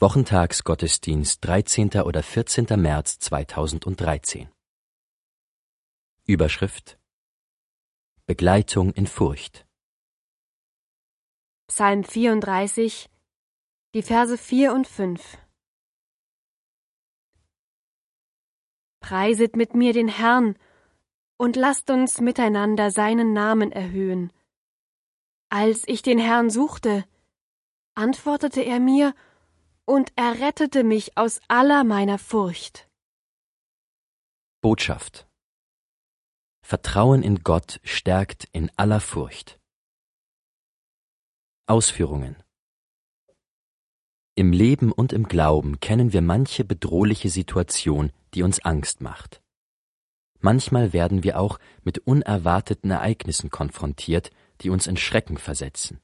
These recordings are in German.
Wochentagsgottesdienst 13. oder 14. März 2013 Überschrift Begleitung in Furcht Psalm 34, die Verse 4 und 5 Preiset mit mir den Herrn und lasst uns miteinander seinen Namen erhöhen. Als ich den Herrn suchte, antwortete er mir und er rettete mich aus aller meiner Furcht. Botschaft Vertrauen in Gott stärkt in aller Furcht. Ausführungen Im Leben und im Glauben kennen wir manche bedrohliche Situation, die uns Angst macht. Manchmal werden wir auch mit unerwarteten Ereignissen konfrontiert, die uns in Schrecken versetzen.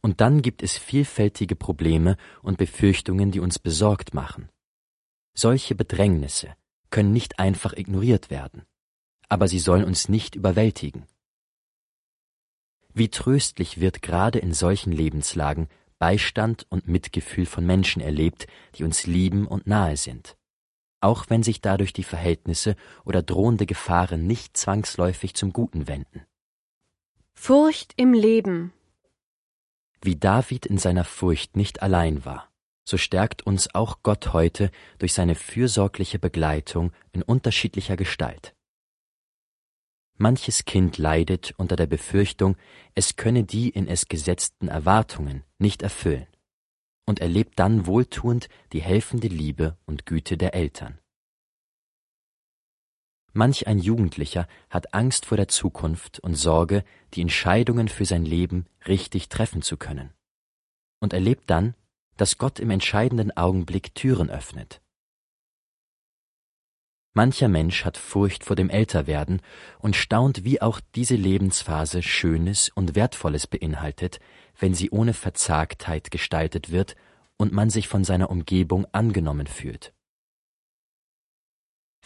Und dann gibt es vielfältige Probleme und Befürchtungen, die uns besorgt machen. Solche Bedrängnisse können nicht einfach ignoriert werden, aber sie sollen uns nicht überwältigen. Wie tröstlich wird gerade in solchen Lebenslagen Beistand und Mitgefühl von Menschen erlebt, die uns lieben und nahe sind, auch wenn sich dadurch die Verhältnisse oder drohende Gefahren nicht zwangsläufig zum Guten wenden. Furcht im Leben wie David in seiner Furcht nicht allein war, so stärkt uns auch Gott heute durch seine fürsorgliche Begleitung in unterschiedlicher Gestalt. Manches Kind leidet unter der Befürchtung, es könne die in es gesetzten Erwartungen nicht erfüllen und erlebt dann wohltuend die helfende Liebe und Güte der Eltern. Manch ein Jugendlicher hat Angst vor der Zukunft und Sorge, die Entscheidungen für sein Leben richtig treffen zu können. Und erlebt dann, dass Gott im entscheidenden Augenblick Türen öffnet. Mancher Mensch hat Furcht vor dem Älterwerden und staunt, wie auch diese Lebensphase Schönes und Wertvolles beinhaltet, wenn sie ohne Verzagtheit gestaltet wird und man sich von seiner Umgebung angenommen fühlt.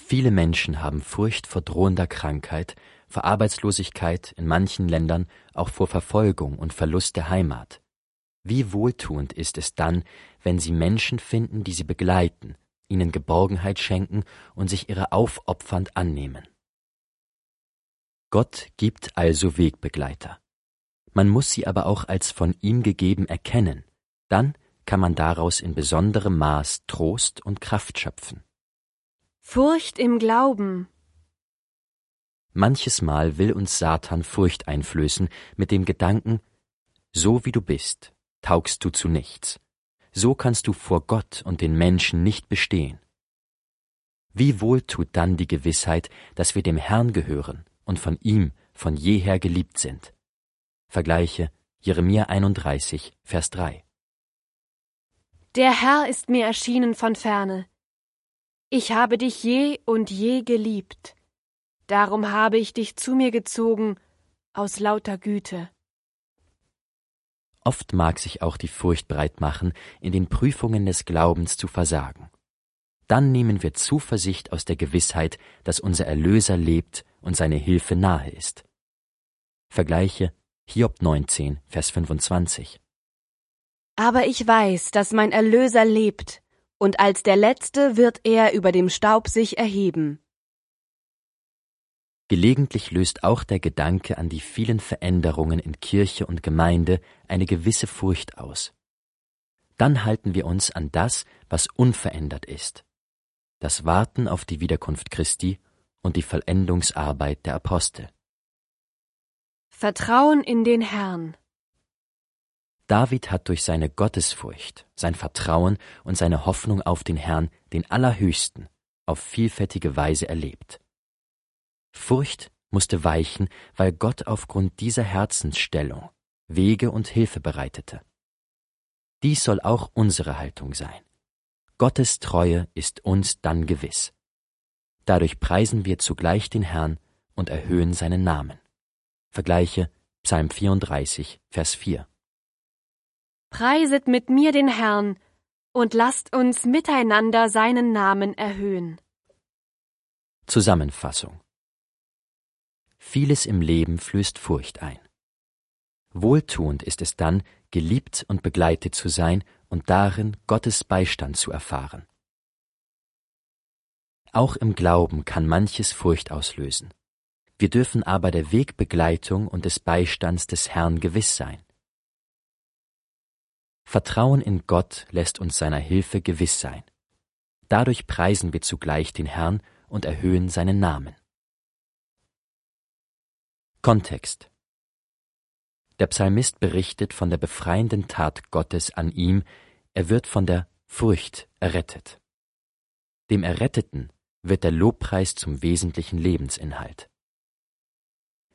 Viele Menschen haben Furcht vor drohender Krankheit, vor Arbeitslosigkeit, in manchen Ländern auch vor Verfolgung und Verlust der Heimat. Wie wohltuend ist es dann, wenn sie Menschen finden, die sie begleiten, ihnen Geborgenheit schenken und sich ihrer aufopfernd annehmen. Gott gibt also Wegbegleiter. Man muss sie aber auch als von ihm gegeben erkennen, dann kann man daraus in besonderem Maß Trost und Kraft schöpfen. Furcht im Glauben. Manches Mal will uns Satan Furcht einflößen mit dem Gedanken, so wie du bist, taugst du zu nichts. So kannst du vor Gott und den Menschen nicht bestehen. Wie wohl tut dann die Gewissheit, dass wir dem Herrn gehören und von ihm von jeher geliebt sind. Vergleiche Jeremia 31, Vers 3. Der Herr ist mir erschienen von ferne, ich habe dich je und je geliebt, darum habe ich dich zu mir gezogen aus lauter Güte. Oft mag sich auch die Furcht breit machen, in den Prüfungen des Glaubens zu versagen. Dann nehmen wir Zuversicht aus der Gewissheit, dass unser Erlöser lebt und seine Hilfe nahe ist. Vergleiche Hiob 19, Vers 25. Aber ich weiß, dass mein Erlöser lebt und als der Letzte wird er über dem Staub sich erheben. Gelegentlich löst auch der Gedanke an die vielen Veränderungen in Kirche und Gemeinde eine gewisse Furcht aus. Dann halten wir uns an das, was unverändert ist, das Warten auf die Wiederkunft Christi und die Vollendungsarbeit der Apostel. Vertrauen in den Herrn. David hat durch seine Gottesfurcht, sein Vertrauen und seine Hoffnung auf den Herrn, den Allerhöchsten, auf vielfältige Weise erlebt. Furcht musste weichen, weil Gott aufgrund dieser Herzensstellung Wege und Hilfe bereitete. Dies soll auch unsere Haltung sein. Gottes Treue ist uns dann gewiss. Dadurch preisen wir zugleich den Herrn und erhöhen seinen Namen. Vergleiche Psalm 34, Vers 4. Preiset mit mir den Herrn und lasst uns miteinander seinen Namen erhöhen. Zusammenfassung Vieles im Leben flößt Furcht ein. Wohltuend ist es dann, geliebt und begleitet zu sein und darin Gottes Beistand zu erfahren. Auch im Glauben kann manches Furcht auslösen. Wir dürfen aber der Wegbegleitung und des Beistands des Herrn gewiss sein. Vertrauen in Gott lässt uns seiner Hilfe gewiss sein. Dadurch preisen wir zugleich den Herrn und erhöhen seinen Namen. Kontext Der Psalmist berichtet von der befreienden Tat Gottes an ihm, er wird von der Furcht errettet. Dem Erretteten wird der Lobpreis zum wesentlichen Lebensinhalt.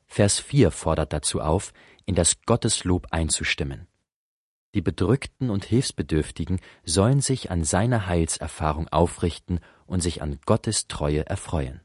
Vers 4 fordert dazu auf, in das Gotteslob einzustimmen. Die Bedrückten und Hilfsbedürftigen sollen sich an seiner Heilserfahrung aufrichten und sich an Gottes Treue erfreuen.